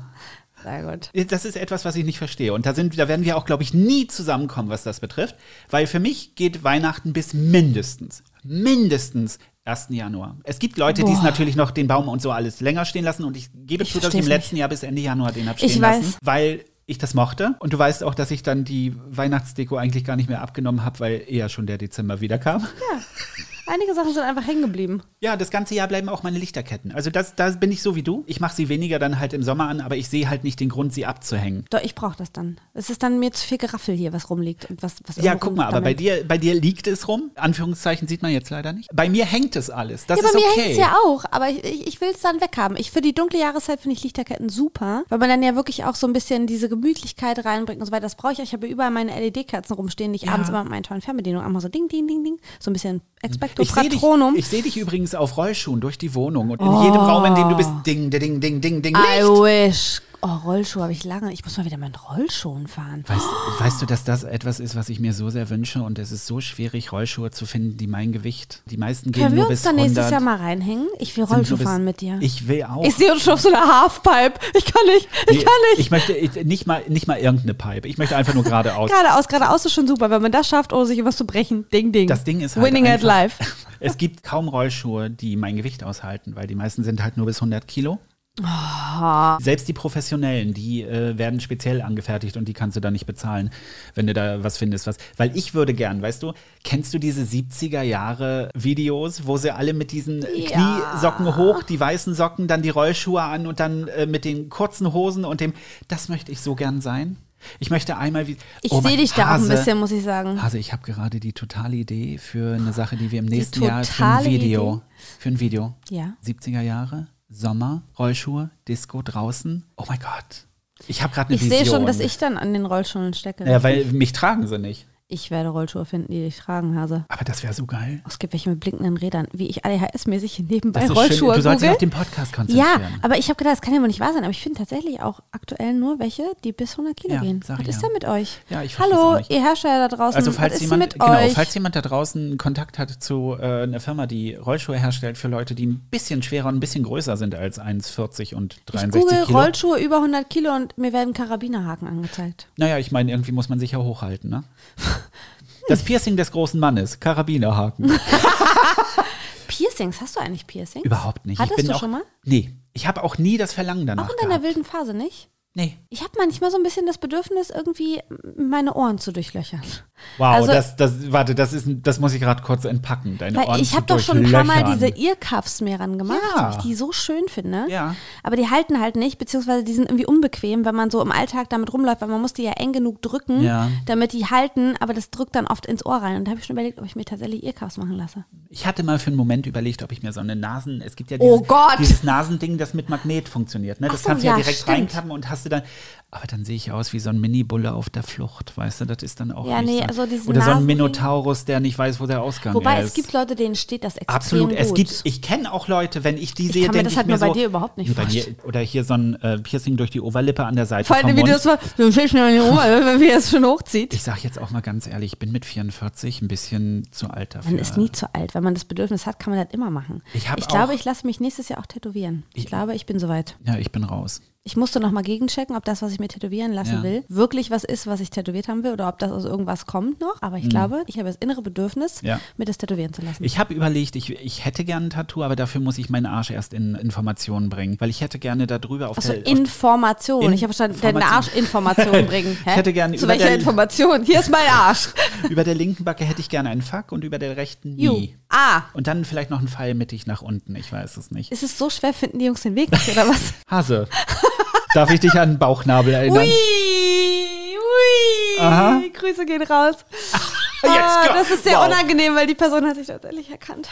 Sehr gut. Das ist etwas, was ich nicht verstehe. Und da, sind, da werden wir auch, glaube ich, nie zusammenkommen, was das betrifft. Weil für mich geht Weihnachten bis mindestens, mindestens 1. Januar. Es gibt Leute, die es natürlich noch den Baum und so alles länger stehen lassen. Und ich gebe Ich zu, dass ich im letzten Jahr bis Ende Januar den habe stehen Ich lassen. weiß. Weil ich das mochte. Und du weißt auch, dass ich dann die Weihnachtsdeko eigentlich gar nicht mehr abgenommen habe, weil eher schon der Dezember wieder kam. Einige Sachen sind einfach hängen geblieben. Ja, das ganze Jahr bleiben auch meine Lichterketten. Also das, da bin ich so wie du. Ich mache sie weniger dann halt im Sommer an, aber ich sehe halt nicht den Grund, sie abzuhängen. Doch, ich brauche das dann. Es ist dann mir zu viel Geraffel hier, was rumliegt und was, was Ja, guck mal, aber bei dir, bei dir liegt es rum. Anführungszeichen sieht man jetzt leider nicht. Bei mir hängt es alles. Das Ja, ist bei mir okay. hängt es ja auch, aber ich, ich, ich will es dann weghaben. Ich für die dunkle Jahreszeit finde ich Lichterketten super, weil man dann ja wirklich auch so ein bisschen diese Gemütlichkeit reinbringt und so weiter. Das brauche ich. Ich habe überall meine LED-Kerzen rumstehen, die ich Ja. abends immer mit meinen tollen Fernbedienungen einmal so ding, ding, ding, ding, so ein bisschen Expecto ich sehe dich, Patronum. ich seh dich übrigens auf Rollschuhen durch die Wohnung und in jedem Raum, in dem du bist, ding, ding, ding, ding, ding, I Licht. wish. Oh, Rollschuhe habe ich lange. Ich muss mal wieder mit Rollschuhen fahren. Weißt, weißt du, dass das etwas ist, was ich mir so sehr wünsche und es ist so schwierig, Rollschuhe zu finden, die mein Gewicht, die meisten gehen Können wir nur uns bis dann 100. nächstes Jahr mal reinhängen? Ich will Rollschuh bis- fahren mit dir. Ich will auch. Ich sehe uns schon auf so einer Halfpipe. Ich kann nicht. Ich Nee, kann nicht. Ich möchte ich, nicht, mal, nicht mal irgendeine Pipe. Ich möchte einfach nur geradeaus. Geradeaus, geradeaus ist schon super, wenn man das schafft, ohne sich was zu brechen. Ding, ding. Das Ding ist halt Winning at einfach, life. Es gibt kaum Rollschuhe, die mein Gewicht aushalten, weil die meisten sind halt nur bis 100 Kilo. Selbst die professionellen, die äh, werden speziell angefertigt und die kannst du dann nicht bezahlen, wenn du da was findest. Was, weil ich würde gern, weißt du, kennst du diese 70er Jahre Videos, wo sie alle mit diesen Ja. Kniesocken hoch, die weißen Socken, dann die Rollschuhe an und dann äh, mit den kurzen Hosen und dem, das möchte ich so gern sein. Ich möchte einmal wie. Ich Oh, sehe dich da auch ein Hase. bisschen, muss ich sagen. Hase, ich habe gerade die totale Idee für eine Sache, die wir im nächsten Jahr für ein Video, Idee? für ein Video, Ja. 70er Jahre, Sommer, Rollschuhe, Disco draußen. Oh mein Gott. Ich habe gerade eine Ich Vision. sehe schon, dass ich dann an den Rollschuhen stecke. Ja, weil mich tragen sie nicht. Ich werde Rollschuhe finden, die dich tragen, Hase. Aber das wäre so geil. Es gibt welche mit blinkenden Rädern, wie ich ADHS-mäßig nebenbei Das ist Rollschuhe schön. Du sollst dich auf den Podcast konzentrieren. Ja, aber ich habe gedacht, das kann ja wohl nicht wahr sein. Aber ich finde tatsächlich auch aktuell nur welche, die bis 100 Kilo Ja, gehen. Was ich ist ja. denn mit euch? Ja, ich Hallo, ihr Hersteller da draußen. Also falls was ist jemand, mit genau, euch? falls jemand da draußen Kontakt hat zu äh, einer Firma, die Rollschuhe herstellt für Leute, die ein bisschen schwerer und ein bisschen größer sind als 1,40 und ich 63 google Kilo. Rollschuhe über 100 Kilo und mir werden Karabinerhaken angezeigt. Naja, ich meine, irgendwie muss man sich ja hochhalten, ne? Das Piercing des großen Mannes, Karabinerhaken. Piercings, hast du eigentlich Piercings? Überhaupt nicht. Hattest du auch, schon mal? Nee, ich habe auch nie das Verlangen danach Auch in deiner gehabt. wilden Phase nicht? Nee. Ich habe manchmal so ein bisschen das Bedürfnis, irgendwie meine Ohren zu durchlöchern. Wow, Also- das, das, warte, das, ist, das muss ich gerade kurz entpacken. Deine Weil Ohren ich habe doch schon ein paar Mal diese Earcuffs mir ran gemacht, Ja. weil ich die so schön finde. Ja. Aber die halten halt nicht, beziehungsweise die sind irgendwie unbequem, wenn man so im Alltag damit rumläuft, weil man muss die ja eng genug drücken, Ja. damit die halten, aber das drückt dann oft ins Ohr rein. Und da habe ich schon überlegt, ob ich mir tatsächlich Earcuffs machen lasse. Ich hatte mal für einen Moment überlegt, ob ich mir so eine Nasen, es gibt ja Oh dieses, Gott! dieses Nasending, das mit Magnet funktioniert. Ne? Das so, kannst du ja ja, direkt stimmt. reinklappen und hast du dann, aber dann sehe ich aus wie so ein Mini-Bulle auf der Flucht, weißt du, das ist dann auch Ja, nee, so. also Oder so ein Minotaurus, der nicht weiß, wo der Ausgang Wobei ist. es gibt Leute, denen steht das extrem Absolut, gut. es gibt, ich kenne auch Leute, wenn ich die sehe, kann mir denke das ich halt mir nur bei so, dir überhaupt nicht bei mir, Oder hier so ein äh, Piercing durch die Oberlippe an der Seite Vor allem Mund. Videos war, so fällt mir die Oma, wenn wir es schon hochzieht. Ich sage jetzt auch mal ganz ehrlich, ich bin mit 44 ein bisschen zu alt dafür. Man ist nie zu alt. Wenn man das Bedürfnis hat, kann man das immer machen. Ich hab glaube, ich lasse mich nächstes Jahr auch tätowieren. Ich, Ich- glaube, ich bin soweit. Ja, ich bin raus. Ich musste noch mal gegenchecken, ob das, was ich mir tätowieren lassen Ja. will, wirklich was ist, was ich tätowiert haben will oder ob das aus irgendwas kommt noch. Aber ich glaube, ich habe das innere Bedürfnis, Mhm. Ja. mir das tätowieren zu lassen. Ich habe überlegt, ich, ich hätte gerne ein Tattoo, aber dafür muss ich meinen Arsch erst in Informationen bringen, weil ich hätte gerne darüber auf Achso, der... Information. In- ich habe verstanden, den. Arsch Information bringen. Hä? Ich hätte gerne Zu welcher Information? Hier ist mein Arsch. über der linken Backe hätte ich gerne einen Fuck und über der rechten nie. Ah. Und dann vielleicht noch einen Pfeil mittig nach unten, ich weiß es nicht. Ist es so schwer, finden die Jungs den Weg nicht, oder was? Hase, darf ich dich an den Bauchnabel erinnern? Ui, ui. Aha. Grüße gehen raus. Jetzt, Ah, das ist sehr Wow. unangenehm, weil die Person hat sich tatsächlich erkannt.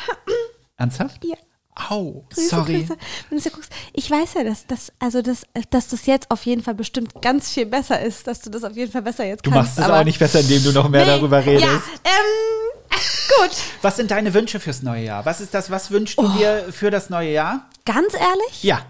Ernsthaft? Ja. Au, Grüße, sorry. Grüße. Wenn du guckst, ich weiß ja, dass das, also das, dass das jetzt auf jeden Fall bestimmt ganz viel besser ist, dass du das auf jeden Fall besser jetzt Du kannst. machst es auch nicht besser, indem du noch mehr Nee, darüber redest. Ja, ähm, gut. Was sind deine Wünsche fürs neue Jahr? Was ist das, was wünschst Oh. du dir für das neue Jahr? Ganz ehrlich, Ja.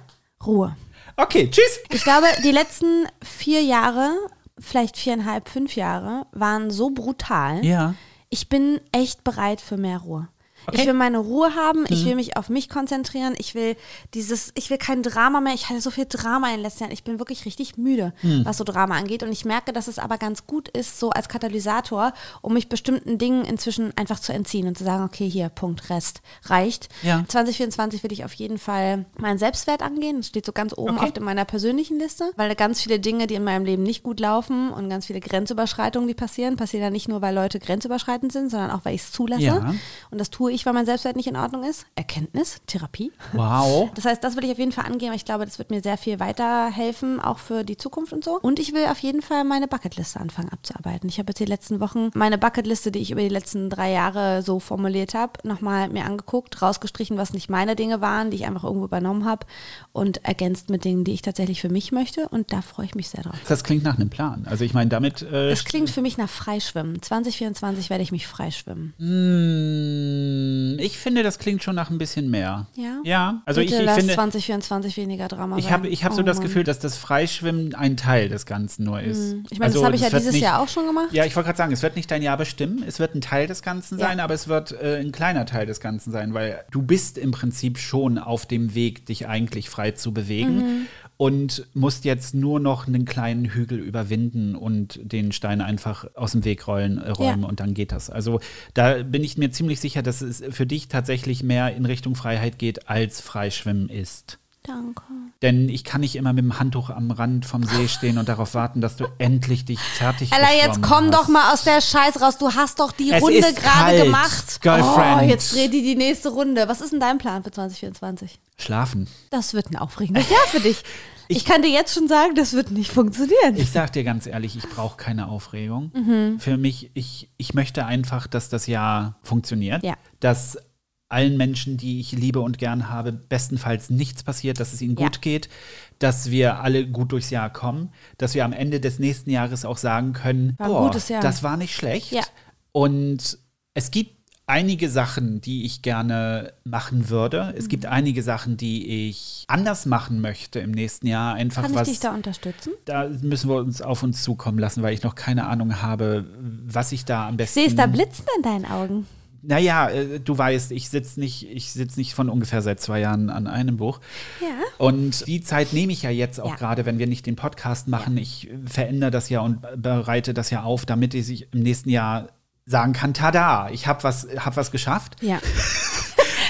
Ruhe. Okay, tschüss. Ich glaube, die letzten vier Jahre, vielleicht viereinhalb, fünf Jahre, waren so brutal. Ja. Ich bin echt bereit für mehr Ruhe. Okay. Mhm. Ich will meine Ruhe haben, ich will mich auf mich konzentrieren, ich will dieses, ich will kein Drama mehr. Ich hatte so viel Drama in den letzten Jahren. Ich bin wirklich richtig müde, Mhm. was so Drama angeht. Und ich merke, dass es aber ganz gut ist, so als Katalysator, um mich bestimmten Dingen inzwischen einfach zu entziehen und zu sagen, okay, hier, Punkt, Rest, reicht. Ja. 2024 will ich auf jeden Fall meinen Selbstwert angehen. Das steht so ganz oben Okay. auf in meiner persönlichen Liste, weil ganz viele Dinge, die in meinem Leben nicht gut laufen und ganz viele Grenzüberschreitungen, die passieren, passieren ja nicht nur, weil Leute grenzüberschreitend sind, sondern auch, weil ich es zulasse. Ja. Und das tue ich, weil mein Selbstwert nicht in Ordnung ist. Erkenntnis, Therapie. Wow. Das heißt, das will ich auf jeden Fall angehen, weil ich glaube, das wird mir sehr viel weiterhelfen, auch für die Zukunft und so. Und ich will auf jeden Fall meine Bucketliste anfangen abzuarbeiten. Ich habe jetzt die letzten Wochen meine Bucketliste, die ich über die letzten drei Jahre so formuliert habe, nochmal mir angeguckt, rausgestrichen, was nicht meine Dinge waren, die ich einfach irgendwo übernommen habe und ergänzt mit Dingen, die ich tatsächlich für mich möchte. Und da freue ich mich sehr drauf. Das klingt nach einem Plan. Also ich meine, damit. Äh, Es klingt für mich nach Freischwimmen. 2024 werde ich mich freischwimmen. Mm, ich finde, das klingt schon nach ein bisschen mehr. Ja? Ja. Also ich, Bitte ich lass finde. 2024 weniger Drama Ich habe ich hab so Oh das Mann. Gefühl, dass das Freischwimmen ein Teil des Ganzen nur ist. Ich meine, Also das habe ich ja dieses nicht, Jahr auch schon gemacht. Ja, ich wollte gerade sagen, es wird nicht dein Jahr bestimmen, es wird ein Teil des Ganzen Ja. sein, aber es wird äh, ein kleiner Teil des Ganzen sein, weil du bist im Prinzip schon auf dem Weg, dich eigentlich frei zu bewegen Mhm. Und musst jetzt nur noch einen kleinen Hügel überwinden und den Stein einfach aus dem Weg rollen, äh, räumen Ja. und dann geht das. Also da bin ich mir ziemlich sicher, dass es für dich tatsächlich mehr in Richtung Freiheit geht, als Freischwimmen ist. Danke. Denn ich kann nicht immer mit dem Handtuch am Rand vom See stehen und darauf warten, dass du endlich dich fertig Ella, jetzt komm hast. doch mal aus der Scheiß raus. Du hast doch die Es Runde gerade gemacht. Girlfriend. Oh, jetzt dreht die die nächste Runde. Was ist denn dein Plan für 2024? Schlafen. Das wird ein aufregendes Jahr für dich. Ich, kann dir jetzt schon sagen, das wird nicht funktionieren. Ich sag dir ganz ehrlich, ich brauche keine Aufregung. Mhm. Für mich, ich, ich möchte einfach, dass das Jahr funktioniert. Ja. Dass allen Menschen, die ich liebe und gern habe, bestenfalls nichts passiert, dass es ihnen Ja. gut geht, dass wir alle gut durchs Jahr kommen, dass wir am Ende des nächsten Jahres auch sagen können, War boah, das war nicht schlecht. Ja. Und es gibt einige Sachen, die ich gerne machen würde. Es gibt einige Sachen, die ich anders machen möchte im nächsten Jahr. Einfach Kann ich was. dich da unterstützen? da müssen wir uns auf uns zukommen lassen, weil ich noch keine Ahnung habe, was ich da am besten. Siehst da Blitzen in deinen Augen? Naja, äh, du weißt, ich sitze nicht, ich sitz nicht von ungefähr seit zwei Jahren an einem Buch. Ja. Und die Zeit nehme ich ja jetzt auch Ja. gerade, wenn wir nicht den Podcast machen. Ich verändere das ja und bereite das ja auf, damit ich im nächsten Jahr sagen kann, tada, ich habe was, hab was geschafft. Ja.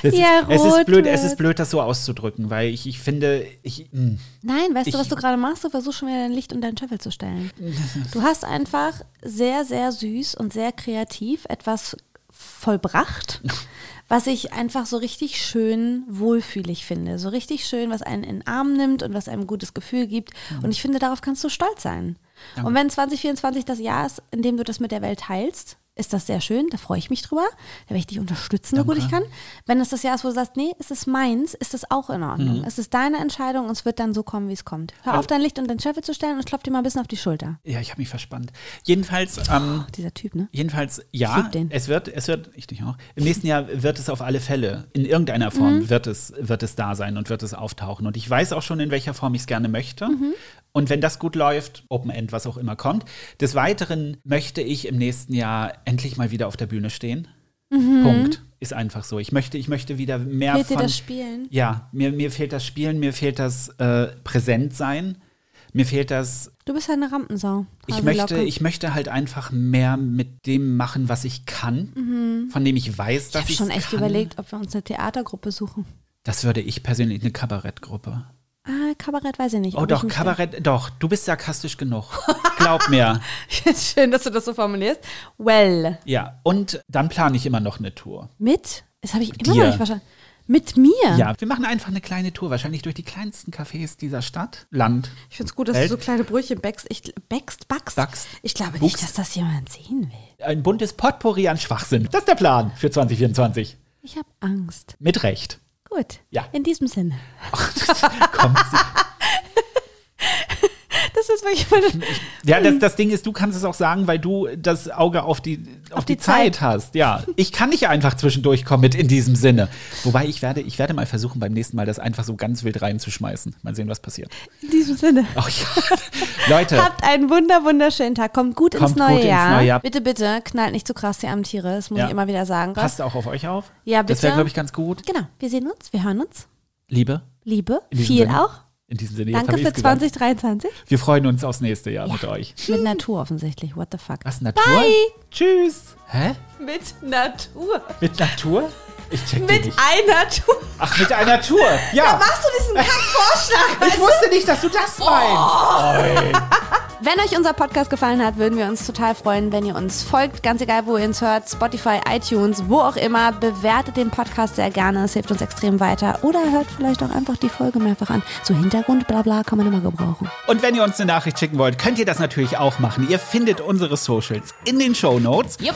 Es, Ja, ist, es, ist blöd, es ist blöd, das so auszudrücken, weil ich, ich finde, ich, hm, mh, Nein, weißt Ich- du, was du gerade machst? Du versuchst schon wieder dein Licht und deinen Scheffel zu stellen. Du hast einfach sehr, sehr süß und sehr kreativ etwas vollbracht, was ich einfach so richtig schön wohlfühlig finde. So richtig schön, was einen in den Arm nimmt und was einem ein gutes Gefühl gibt. Und ich finde, darauf kannst du stolz sein. Und wenn 2024 das Jahr ist, in dem du das mit der Welt teilst, ist das sehr schön, da freue ich mich drüber. Da werde ich dich unterstützen, so gut ich kann. Wenn es das Jahr ist, wo du sagst, nee, es ist meins, ist das auch in Ordnung. Es ist deine Entscheidung und es wird dann so kommen, wie es kommt. Hör auf, dein Licht und dein Scheffel zu stellen und klopf dir mal ein bisschen auf die Schulter. ja, ich habe mich verspannt. Jedenfalls, ähm, Dieser Typ, ne? Jedenfalls, ja, es wird, es wird, ich dich auch, im nächsten Jahr wird es auf alle Fälle, in irgendeiner Form Mhm. wird, es, wird es da sein und wird es auftauchen. Und ich weiß auch schon, in welcher Form ich es gerne möchte. Mhm. Und wenn das gut läuft, Open End, was auch immer kommt. Des Weiteren möchte ich im nächsten Jahr endlich mal wieder auf der Bühne stehen. Punkt. Ist einfach so. Ich möchte, ich möchte wieder mehr Mhm. Fehlt dir von. das Spielen? Ja, mir, mir fehlt das Spielen, mir fehlt das äh, Präsentsein, mir fehlt das Du bist ja eine Rampensau. ich möchte, Haselocke. ich möchte halt einfach mehr mit dem machen, was ich kann, von dem ich weiß, ich dass habe ich schon echt kann. überlegt, ob wir uns eine Theatergruppe suchen. Das würde ich persönlich eine Kabarettgruppe. Kabarett weiß ich nicht. Oh doch, Kabarett, doch, du bist sarkastisch genug. Glaub mir. Schön, dass du das so formulierst. Well, Ja, und dann plane ich immer noch eine Tour. mit? Das habe ich immer Dir. noch nicht verstanden. Mit mir? Ja, wir machen einfach eine kleine Tour, wahrscheinlich durch die kleinsten Cafés dieser Stadt, Land. Ich finde es gut, dass Welt. du so kleine Brötchen backst. Ich, backst, backst. Backst. Ich glaube Buchst. nicht, dass das jemand sehen will. Ein buntes Potpourri an Schwachsinn. Das ist der Plan für 2024. Ich habe Angst. Mit Recht. Gut. Ja. In diesem Sinne. Kommt sie. Das ist wirklich meine. Ja, das, das Ding ist, du kannst es auch sagen, weil du das Auge auf die, auf die, die Zeit. Zeit. hast. Ja, ich kann nicht einfach zwischendurch kommen mit in diesem Sinne. Wobei ich werde, ich werde mal versuchen, beim nächsten Mal das einfach so ganz wild reinzuschmeißen. Mal sehen, was passiert. In diesem Sinne. Oh ja. Leute, Habt einen wunder, wunderschönen Tag. Kommt gut ins Kommt neue gut ins Jahr. neue Jahr. Bitte, bitte, knallt nicht zu krass die armen Tiere. Das muss Ja. ich immer wieder sagen. passt auch auf euch auf. Ja, Das wäre, bitte. glaube ich, ganz gut. Genau. Wir sehen uns, wir hören uns. Liebe, Liebe, viel Sinne. auch. In diesem Sinne, Danke für ich's gesagt. 2023. Wir freuen uns aufs nächste Jahr mit euch. Mit Natur offensichtlich. What the fuck? Was, Natur? Bye. Tschüss. Hä? Mit Natur. Mit Natur? Ich check Mit nicht. einer Tour. Ach, mit einer Tour. Ja. Machst du diesen Kack-Vorschlag? Ich wusste nicht, dass du das meinst. Wenn euch unser Podcast gefallen hat, würden wir uns total freuen, wenn ihr uns folgt. Ganz egal, wo ihr uns hört. Spotify, iTunes, wo auch immer. Bewertet den Podcast sehr gerne. Es hilft uns extrem weiter. Oder hört vielleicht auch einfach die Folge mehrfach an. So Hintergrund, bla bla, kann man immer gebrauchen. Und wenn ihr uns eine Nachricht schicken wollt, könnt ihr das natürlich auch machen. Ihr findet unsere Socials in den Show Notes. Jupp.